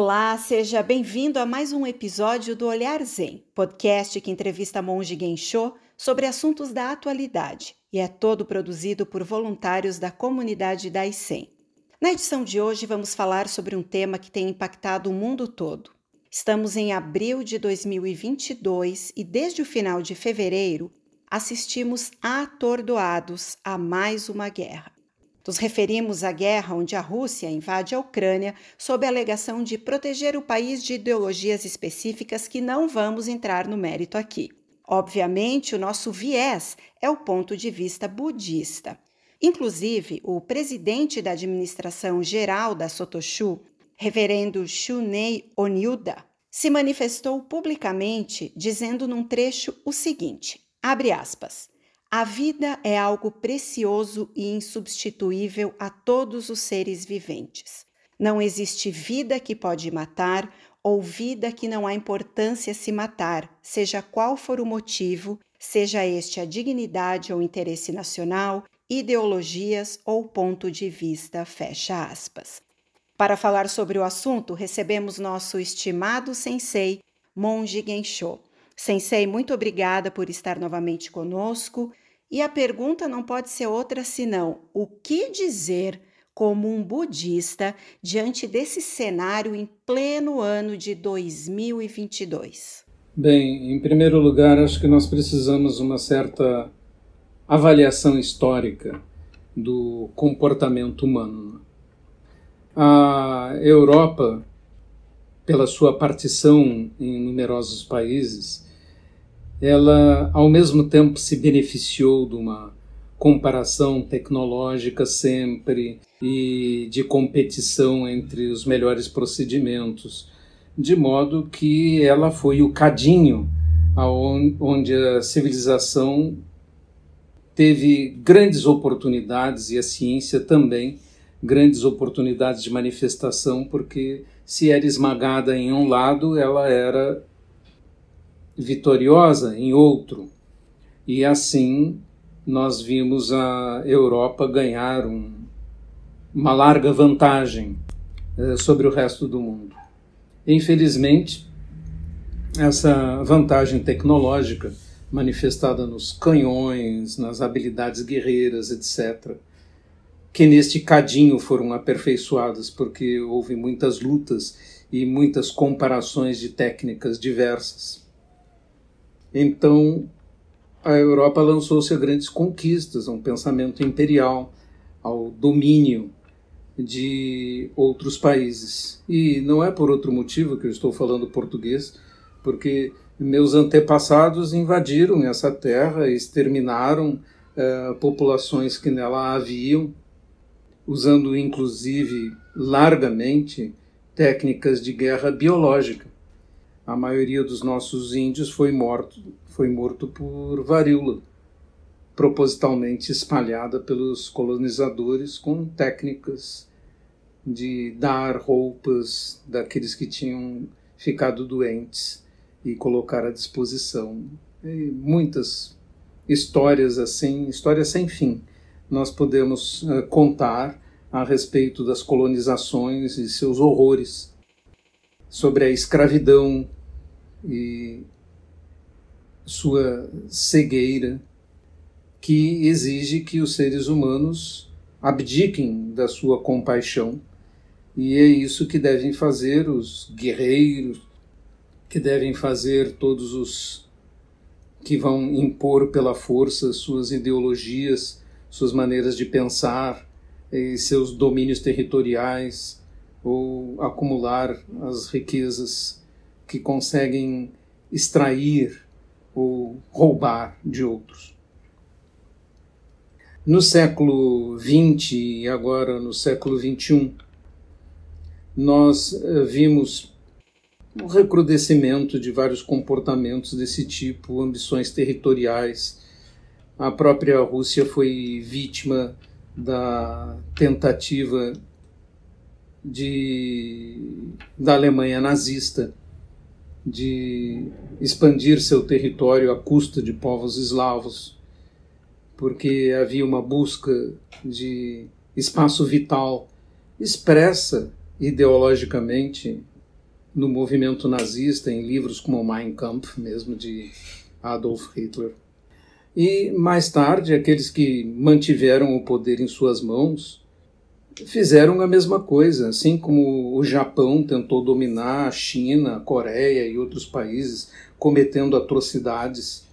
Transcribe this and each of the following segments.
Olá, seja bem-vindo a mais um episódio do Olhar Zen, podcast que entrevista monge Gensho sobre assuntos da atualidade e é todo produzido por voluntários da comunidade da Isen. Na edição de hoje vamos falar sobre um tema que tem impactado o mundo todo. Estamos em abril de 2022 e desde o final de fevereiro assistimos atordoados a mais uma guerra. Nos referimos à guerra onde a Rússia invade a Ucrânia sob a alegação de proteger o país de ideologias específicas que não vamos entrar no mérito aqui. Obviamente, o nosso viés é o ponto de vista budista. Inclusive, o presidente da administração geral da Sotoshu, reverendo Shunei Onyuda, se manifestou publicamente dizendo num trecho o seguinte: abre aspas. A vida é algo precioso e insubstituível a todos os seres viventes. Não existe vida que pode matar ou vida que não há importância se matar, seja qual for o motivo, seja este a dignidade ou interesse nacional, ideologias ou ponto de vista, fecha aspas. Para falar sobre o assunto, recebemos nosso estimado sensei, Monge Gensho. Sensei, muito obrigada por estar novamente conosco. E a pergunta não pode ser outra senão: o que dizer como um budista diante desse cenário em pleno ano de 2022? Bem, em primeiro lugar, acho que nós precisamos uma certa avaliação histórica do comportamento humano. A Europa, pela sua partição em numerosos países, ela ao mesmo tempo se beneficiou de uma comparação tecnológica sempre e de competição entre os melhores procedimentos, de modo que ela foi o cadinho onde a civilização teve grandes oportunidades e a ciência também grandes oportunidades de manifestação, porque se era esmagada em um lado, ela era vitoriosa em outro. E assim nós vimos a Europa ganhar um, uma larga vantagem eh, sobre o resto do mundo. Infelizmente, essa vantagem tecnológica manifestada nos canhões, nas habilidades guerreiras, etc., que neste cadinho foram aperfeiçoadas, porque houve muitas lutas e muitas comparações de técnicas diversas. Então, a Europa lançou-se a grandes conquistas, a um pensamento imperial, ao domínio de outros países. E não é por outro motivo que eu estou falando português, porque meus antepassados invadiram essa terra, exterminaram uh, populações que nela haviam, usando inclusive largamente técnicas de guerra biológica a maioria dos nossos índios foi morto, foi morto por varíola, propositalmente espalhada pelos colonizadores com técnicas de dar roupas daqueles que tinham ficado doentes e colocar à disposição. E muitas histórias assim, histórias sem fim, nós podemos uh, contar a respeito das colonizações e seus horrores, sobre a escravidão e sua cegueira que exige que os seres humanos abdiquem da sua compaixão. E é isso que devem fazer os guerreiros, que devem fazer todos os que vão impor pela força suas ideologias, suas maneiras de pensar, e seus domínios territoriais, ou acumular as riquezas que conseguem extrair ou roubar de outros. No século XX e agora no século XXI, nós eh, vimos o um recrudescimento de vários comportamentos desse tipo, ambições territoriais. A própria Rússia foi vítima da tentativa de, da Alemanha nazista de expandir seu território à custa de povos eslavos, porque havia uma busca de espaço vital expressa ideologicamente no movimento nazista, em livros como Mein Kampf, mesmo de Adolf Hitler. E mais tarde, aqueles que mantiveram o poder em suas mãos fizeram a mesma coisa, assim como o Japão tentou dominar a China, a Coreia e outros países, cometendo atrocidades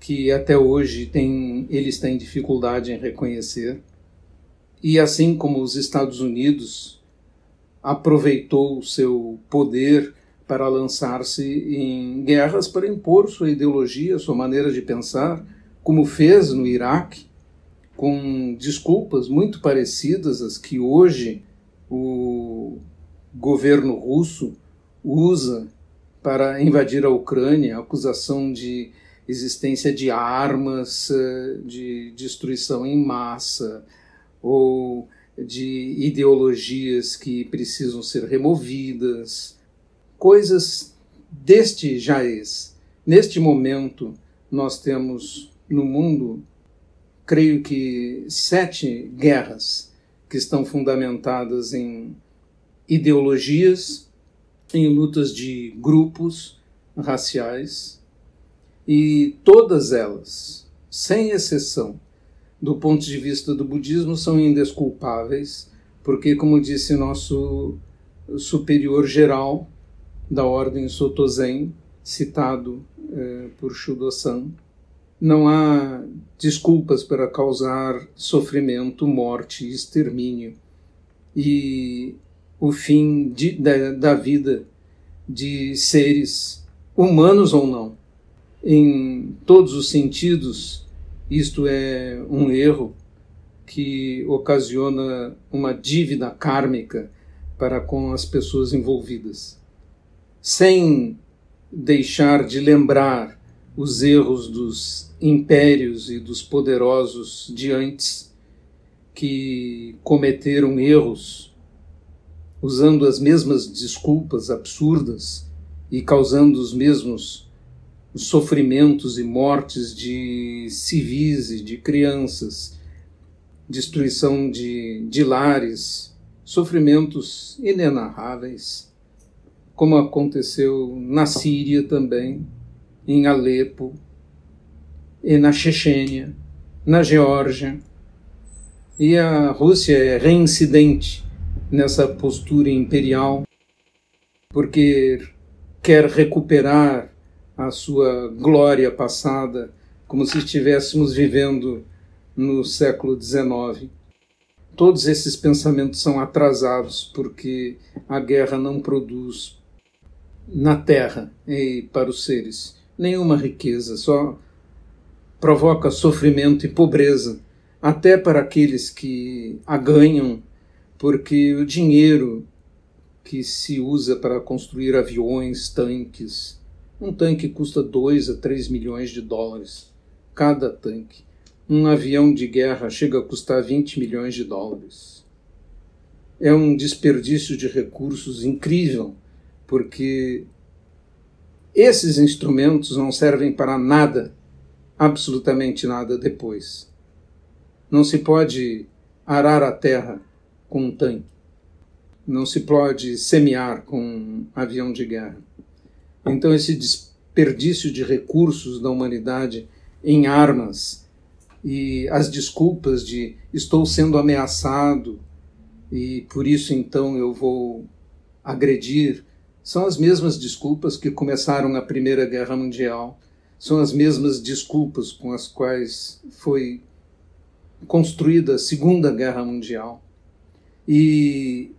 que até hoje tem, eles têm dificuldade em reconhecer. E assim como os Estados Unidos aproveitou o seu poder para lançar-se em guerras para impor sua ideologia, sua maneira de pensar, como fez no Iraque, com desculpas muito parecidas às que hoje o governo russo usa para invadir a Ucrânia, a acusação de existência de armas eh, de destruição em massa ou de ideologias que precisam ser removidas, coisas deste jaez. Neste momento, nós temos no mundo creio que, sete guerras que estão fundamentadas em ideologias, em lutas de grupos raciais, e todas elas, sem exceção, do ponto de vista do budismo, são indesculpáveis, porque, como disse nosso superior geral da ordem Sotozen, citado eh, por Shudo-san, não há desculpas para causar sofrimento, morte, extermínio e o fim de, da, da vida de seres humanos ou não. Em todos os sentidos, isto é um erro que ocasiona uma dívida kármica para com as pessoas envolvidas. Sem deixar de lembrar os erros dos impérios e dos poderosos de antes que cometeram erros usando as mesmas desculpas absurdas e causando os mesmos sofrimentos e mortes de civis e de crianças, destruição de, de lares, sofrimentos inenarráveis, como aconteceu na Síria também, em Alepo, e na Chechênia, na Geórgia. E a Rússia é reincidente nessa postura imperial, porque quer recuperar a sua glória passada, como se estivéssemos vivendo no século XIX. Todos esses pensamentos são atrasados porque a guerra não produz na terra e para os seres nenhuma riqueza, só provoca sofrimento e pobreza, até para aqueles que a ganham, porque o dinheiro que se usa para construir aviões, tanques, um tanque custa 2 a 3 milhões de dólares cada tanque. Um avião de guerra chega a custar 20 milhões de dólares. É um desperdício de recursos incrível, porque esses instrumentos não servem para nada absolutamente nada depois. Não se pode arar a terra com um tanque. Não se pode semear com um avião de guerra. Então, esse desperdício de recursos da humanidade em armas e as desculpas de estou sendo ameaçado e por isso então eu vou agredir são as mesmas desculpas que começaram a Primeira Guerra Mundial são as mesmas desculpas com as quais foi construída a Segunda Guerra Mundial. E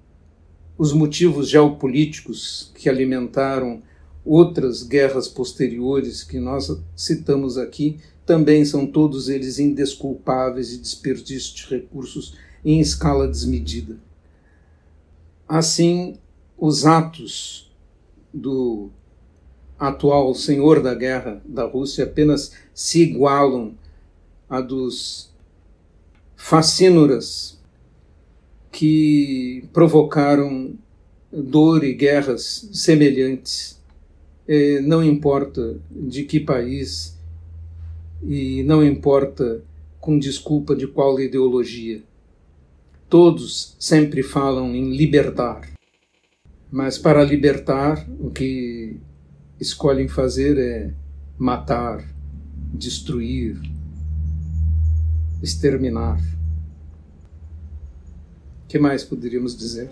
os motivos geopolíticos que alimentaram outras guerras posteriores que nós citamos aqui também são todos eles indesculpáveis e desperdício de recursos em escala desmedida. Assim, os atos do atual senhor da guerra da Rússia apenas se igualam a dos facínoras que provocaram dor e guerras semelhantes. Não importa de que país e não importa com desculpa de qual ideologia. Todos sempre falam em libertar. Mas para libertar, o que escolhem fazer é matar, destruir, exterminar. O que mais poderíamos dizer?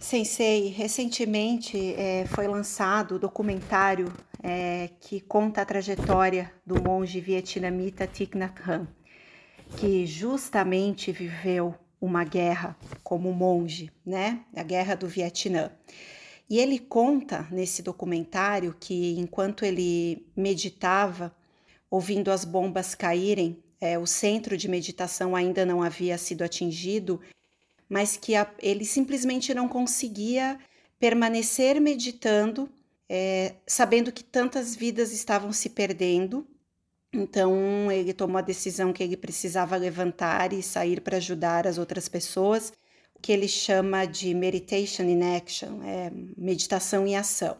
Sensei, recentemente é, foi lançado o documentário é, que conta a trajetória do monge vietnamita Thich Nhat Hanh, que justamente viveu uma guerra como monge, né? A guerra do Vietnã. E ele conta nesse documentário que enquanto ele meditava, ouvindo as bombas caírem, é, o centro de meditação ainda não havia sido atingido mas que a, ele simplesmente não conseguia permanecer meditando, é, sabendo que tantas vidas estavam se perdendo. Então ele tomou a decisão que ele precisava levantar e sair para ajudar as outras pessoas, o que ele chama de meditation in action, é meditação em ação.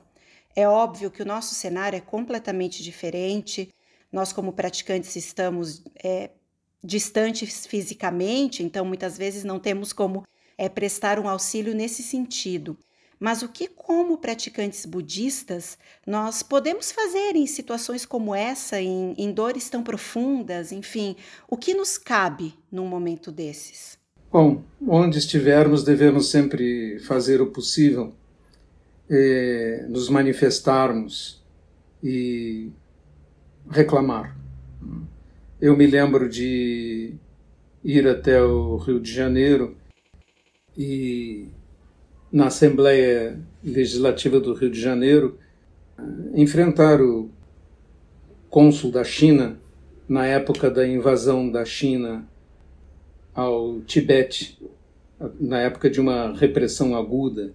É óbvio que o nosso cenário é completamente diferente. Nós, como praticantes, estamos é, distantes fisicamente, então muitas vezes não temos como é, prestar um auxílio nesse sentido. Mas o que, como praticantes budistas, nós podemos fazer em situações como essa, em, em dores tão profundas, enfim, o que nos cabe num momento desses? Bom, onde estivermos, devemos sempre fazer o possível, eh, nos manifestarmos e reclamar. Eu me lembro de ir até o Rio de Janeiro e na Assembleia Legislativa do Rio de Janeiro enfrentar o cônsul da China na época da invasão da China ao Tibete, na época de uma repressão aguda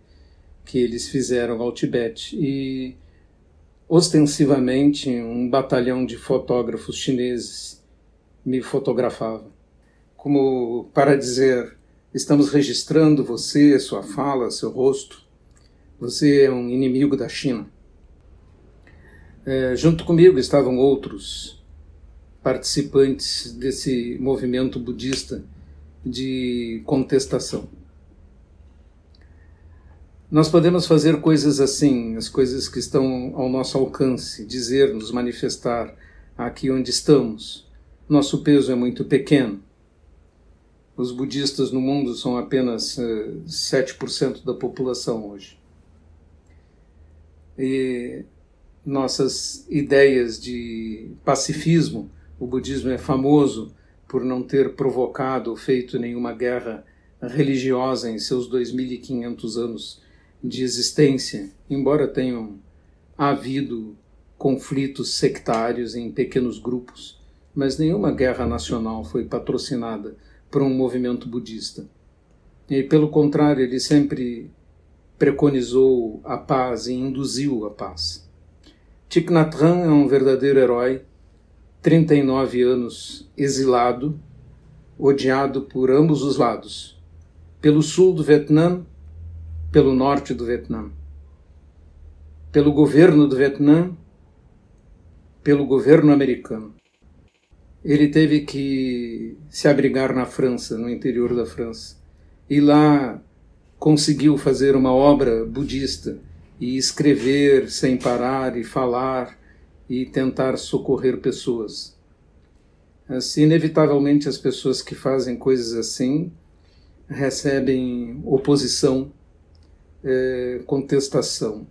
que eles fizeram ao Tibete. E ostensivamente um batalhão de fotógrafos chineses me fotografava, como para dizer: estamos registrando você, sua fala, seu rosto. Você é um inimigo da China. É, junto comigo estavam outros participantes desse movimento budista de contestação. Nós podemos fazer coisas assim, as coisas que estão ao nosso alcance, dizer, nos manifestar aqui onde estamos nosso peso é muito pequeno. Os budistas no mundo são apenas uh, eh, 7% da população hoje. E nossas ideias de pacifismo, o budismo é famoso por não ter provocado ou feito nenhuma guerra religiosa em seus 2.500 anos de existência, embora tenham havido conflitos sectários em pequenos grupos mas nenhuma guerra nacional foi patrocinada por um movimento budista. E, pelo contrário, ele sempre preconizou a paz e induziu a paz. Thich Nhat Hanh é um verdadeiro herói, 39 anos exilado, odiado por ambos os lados, pelo sul do Vietnã, pelo norte do Vietnã, pelo governo do Vietnã, pelo governo americano ele teve que se abrigar na França, no interior da França. E lá conseguiu fazer uma obra budista e escrever sem parar e falar e tentar socorrer pessoas. Assim, inevitavelmente, as pessoas que fazem coisas assim recebem oposição, é, contestação.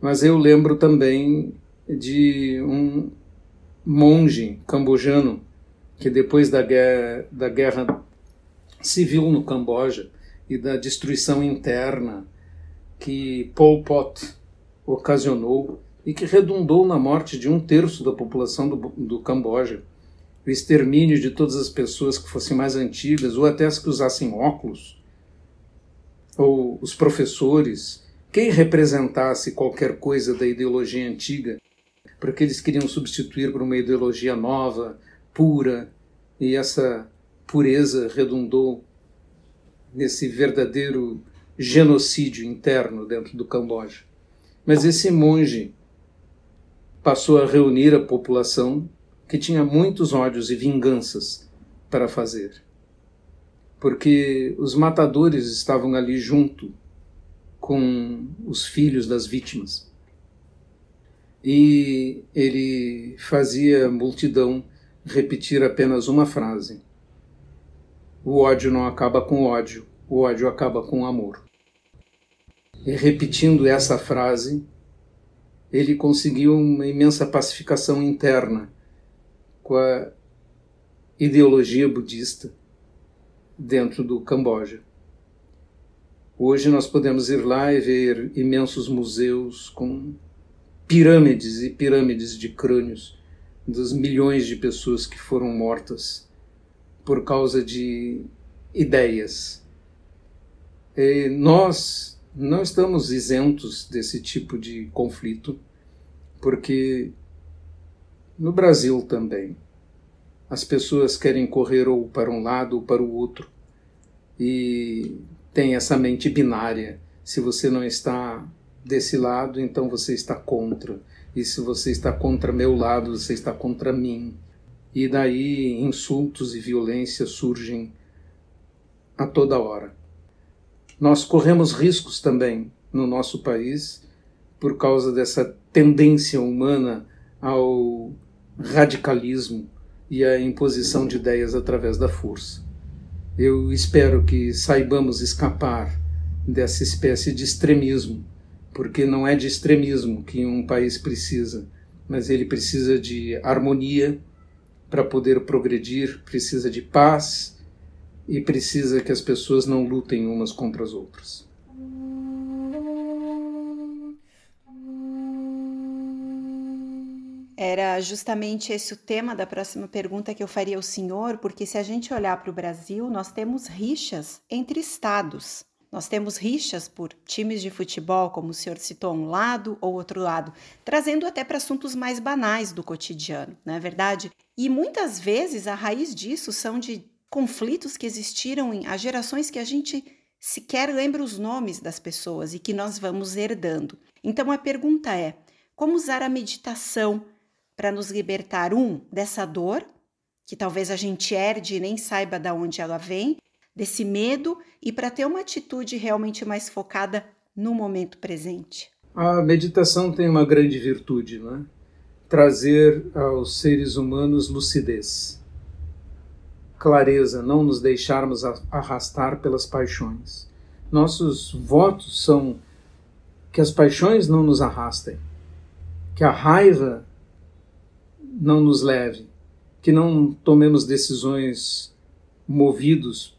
Mas eu lembro também de um, monge cambojano que depois da guerra, da guerra civil no Camboja e da destruição interna que Pol Pot ocasionou e que redundou na morte de um terço da população do, do Camboja, o extermínio de todas as pessoas que fossem mais antigas ou até as que usassem óculos, ou os professores, quem representasse qualquer coisa da ideologia antiga porque eles queriam substituir por uma ideologia nova, pura, e essa pureza redundou nesse verdadeiro genocídio interno dentro do Camboja. Mas esse monge passou a reunir a população que tinha muitos ódios e vinganças para fazer. Porque os matadores estavam ali junto com os filhos das vítimas. E ele fazia a multidão repetir apenas uma frase: O ódio não acaba com ódio, o ódio acaba com amor. E repetindo essa frase, ele conseguiu uma imensa pacificação interna com a ideologia budista dentro do Camboja. Hoje nós podemos ir lá e ver imensos museus com pirâmides e pirâmides de crânios dos milhões de pessoas que foram mortas por causa de ideias. E nós não estamos isentos desse tipo de conflito, porque no Brasil também as pessoas querem correr ou para um lado ou para o outro e tem essa mente binária. Se você não está desse lado, então você está contra. E se você está contra meu lado, você está contra mim. E daí insultos e violência surgem a toda hora. Nós corremos riscos também no nosso país por causa dessa tendência humana ao radicalismo e à imposição de ideias através da força. Eu espero que saibamos escapar dessa espécie de extremismo, porque não é de extremismo que um país precisa, mas ele precisa de harmonia para poder progredir, precisa de paz e precisa que as pessoas não lutem umas contra as outras. Era justamente esse o tema da próxima pergunta que eu faria ao senhor, porque se a gente olhar para o Brasil, nós temos rixas entre estados. Nós temos rixas por times de futebol, como o senhor citou, um lado ou outro lado, trazendo até para assuntos mais banais do cotidiano, não é verdade? E muitas vezes a raiz disso são de conflitos que existiram em há gerações que a gente sequer lembra os nomes das pessoas e que nós vamos herdando. Então a pergunta é: como usar a meditação para nos libertar, um, dessa dor, que talvez a gente herde e nem saiba de onde ela vem, desse medo, e para ter uma atitude realmente mais focada no momento presente. A meditação tem uma grande virtude, não é? Trazer aos seres humanos lucidez, clareza, não nos deixarmos arrastar pelas paixões. Nossos votos são que as paixões não nos arrastem, que a raiva não nos leve, que não tomemos decisões movidos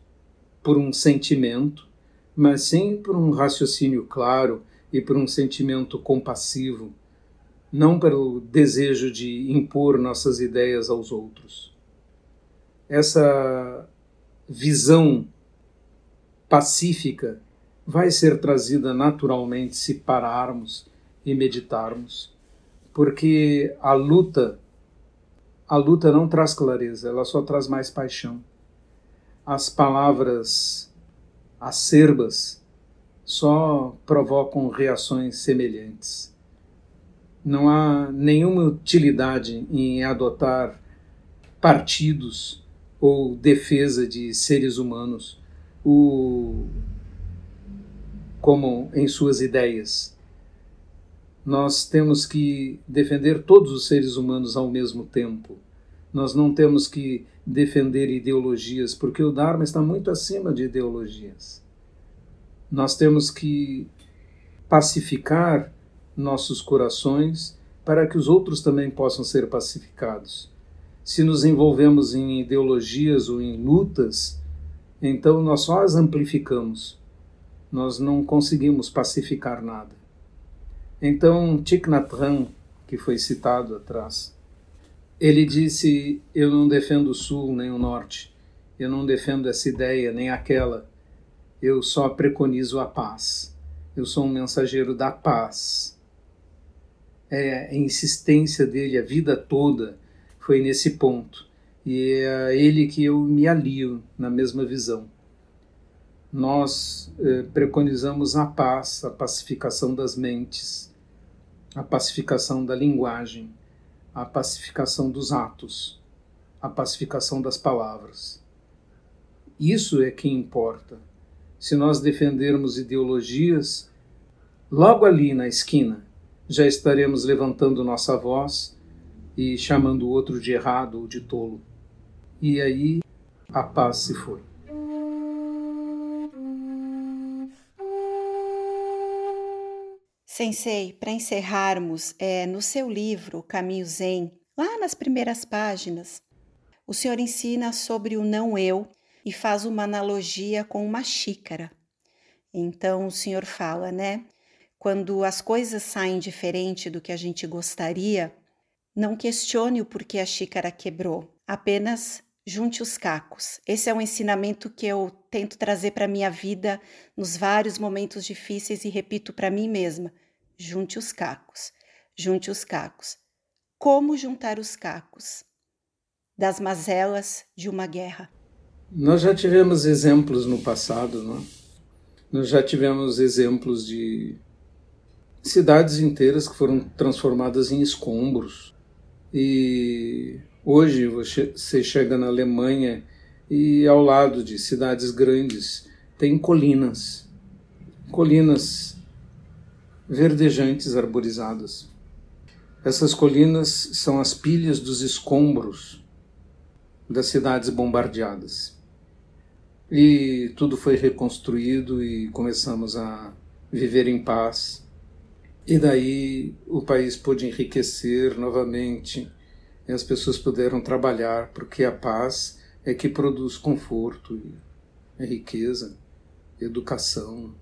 por um sentimento, mas sim por um raciocínio claro e por um sentimento compassivo, não pelo desejo de impor nossas ideias aos outros. Essa visão pacífica vai ser trazida naturalmente se pararmos e meditarmos, porque a luta a luta não traz clareza, ela só traz mais paixão. As palavras acerbas só provocam reações semelhantes. Não há nenhuma utilidade em adotar partidos ou defesa de seres humanos o, como em suas ideias. Nós temos que defender todos os seres humanos ao mesmo tempo. Nós não temos que defender ideologias, porque o Dharma está muito acima de ideologias. Nós temos que pacificar nossos corações para que os outros também possam ser pacificados. Se nos envolvemos em ideologias ou em lutas, então nós só as amplificamos. Nós não conseguimos pacificar nada. Então, Thich Nhat Hanh, que foi citado atrás, ele disse: Eu não defendo o Sul nem o Norte, eu não defendo essa ideia nem aquela, eu só preconizo a paz. Eu sou um mensageiro da paz. É, a insistência dele a vida toda foi nesse ponto. E é a ele que eu me alio na mesma visão. Nós eh, preconizamos a paz, a pacificação das mentes, a pacificação da linguagem, a pacificação dos atos, a pacificação das palavras. Isso é que importa. Se nós defendermos ideologias, logo ali na esquina já estaremos levantando nossa voz e chamando o outro de errado ou de tolo. E aí a paz se foi. Sensei, para encerrarmos, é, no seu livro Caminho Zen, lá nas primeiras páginas, o senhor ensina sobre o não eu e faz uma analogia com uma xícara. Então o senhor fala, né? Quando as coisas saem diferente do que a gente gostaria, não questione o porquê a xícara quebrou, apenas junte os cacos. Esse é um ensinamento que eu tento trazer para a minha vida nos vários momentos difíceis e repito para mim mesma: junte os cacos, junte os cacos. Como juntar os cacos? Das mazelas de uma guerra. Nós já tivemos exemplos no passado, não? Nós já tivemos exemplos de cidades inteiras que foram transformadas em escombros, e hoje você chega na Alemanha e ao lado de cidades grandes tem colinas, colinas verdejantes arborizadas. Essas colinas são as pilhas dos escombros das cidades bombardeadas. E tudo foi reconstruído e começamos a viver em paz e daí o país pôde enriquecer novamente e as pessoas puderam trabalhar, porque a paz é que produz conforto riqueza, educação.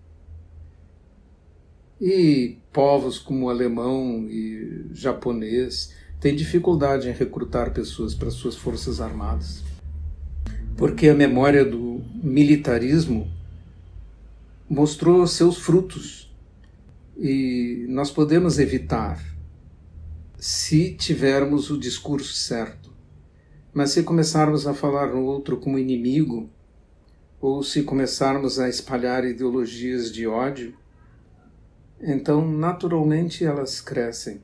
E povos como alemão e japonês têm dificuldade em recrutar pessoas para suas forças armadas, porque a memória do militarismo mostrou seus frutos e nós podemos evitar se tivermos o discurso certo. Mas se começarmos a falar no outro como inimigo, ou se começarmos a espalhar ideologias de ódio, então naturalmente elas crescem.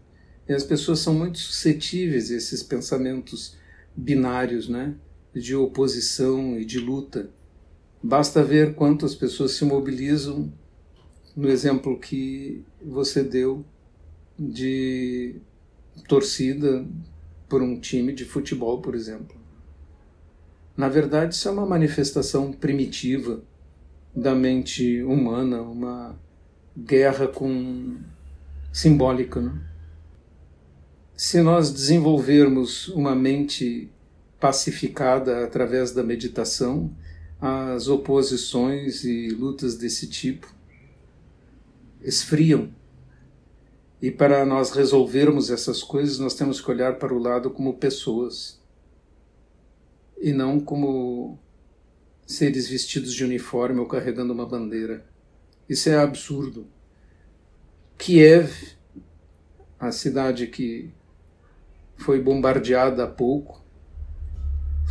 E as pessoas são muito suscetíveis a esses pensamentos binários, né? de oposição e de luta. Basta ver quantas pessoas se mobilizam no exemplo que você deu de torcida por um time de futebol, por exemplo. Na verdade, isso é uma manifestação primitiva da mente humana, uma guerra com simbólica. Né? Se nós desenvolvermos uma mente pacificada através da meditação, as oposições e lutas desse tipo esfriam. E para nós resolvermos essas coisas, nós temos que olhar para o lado como pessoas e não como seres vestidos de uniforme ou carregando uma bandeira. Isso é absurdo. Kiev, a cidade que foi bombardeada há pouco,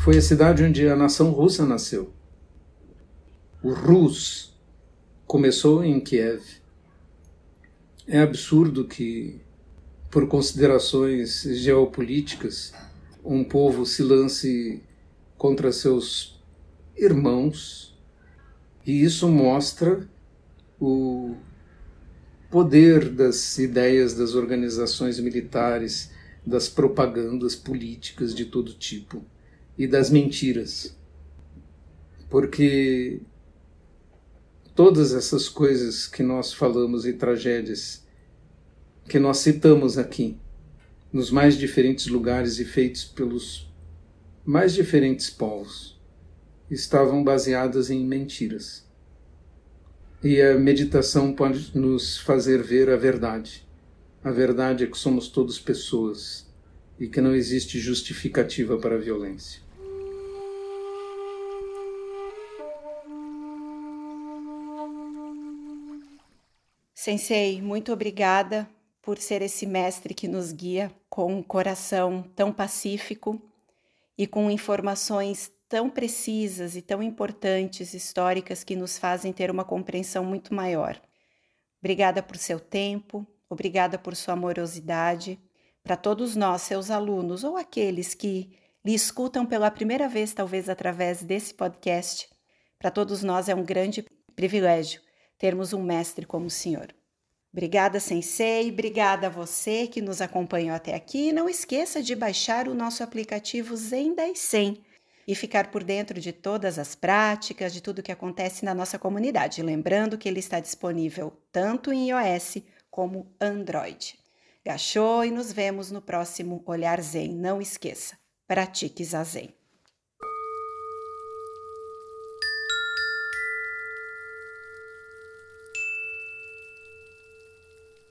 foi a cidade onde a nação russa nasceu. O Rus começou em Kiev é absurdo que, por considerações geopolíticas, um povo se lance contra seus irmãos, e isso mostra o poder das ideias das organizações militares, das propagandas políticas de todo tipo e das mentiras. Porque todas essas coisas que nós falamos e tragédias que nós citamos aqui, nos mais diferentes lugares e feitos pelos mais diferentes povos, estavam baseadas em mentiras. E a meditação pode nos fazer ver a verdade. A verdade é que somos todos pessoas e que não existe justificativa para a violência. Sensei, muito obrigada por ser esse mestre que nos guia com um coração tão pacífico e com informações tão precisas e tão importantes, históricas, que nos fazem ter uma compreensão muito maior. Obrigada por seu tempo, obrigada por sua amorosidade, Para todos nós, seus alunos ou aqueles que lhe escutam pela primeira vez, talvez através desse podcast, para todos nós é um grande privilégio termos um mestre como o senhor. Obrigada, Sensei, obrigada a você que nos acompanhou até aqui. Não esqueça de baixar o nosso aplicativo Zen 100 e ficar por dentro de todas as práticas, de tudo que acontece na nossa comunidade. Lembrando que ele está disponível tanto em iOS como Android. Gachou e nos vemos no próximo Olhar Zen. Não esqueça, pratique Zazen.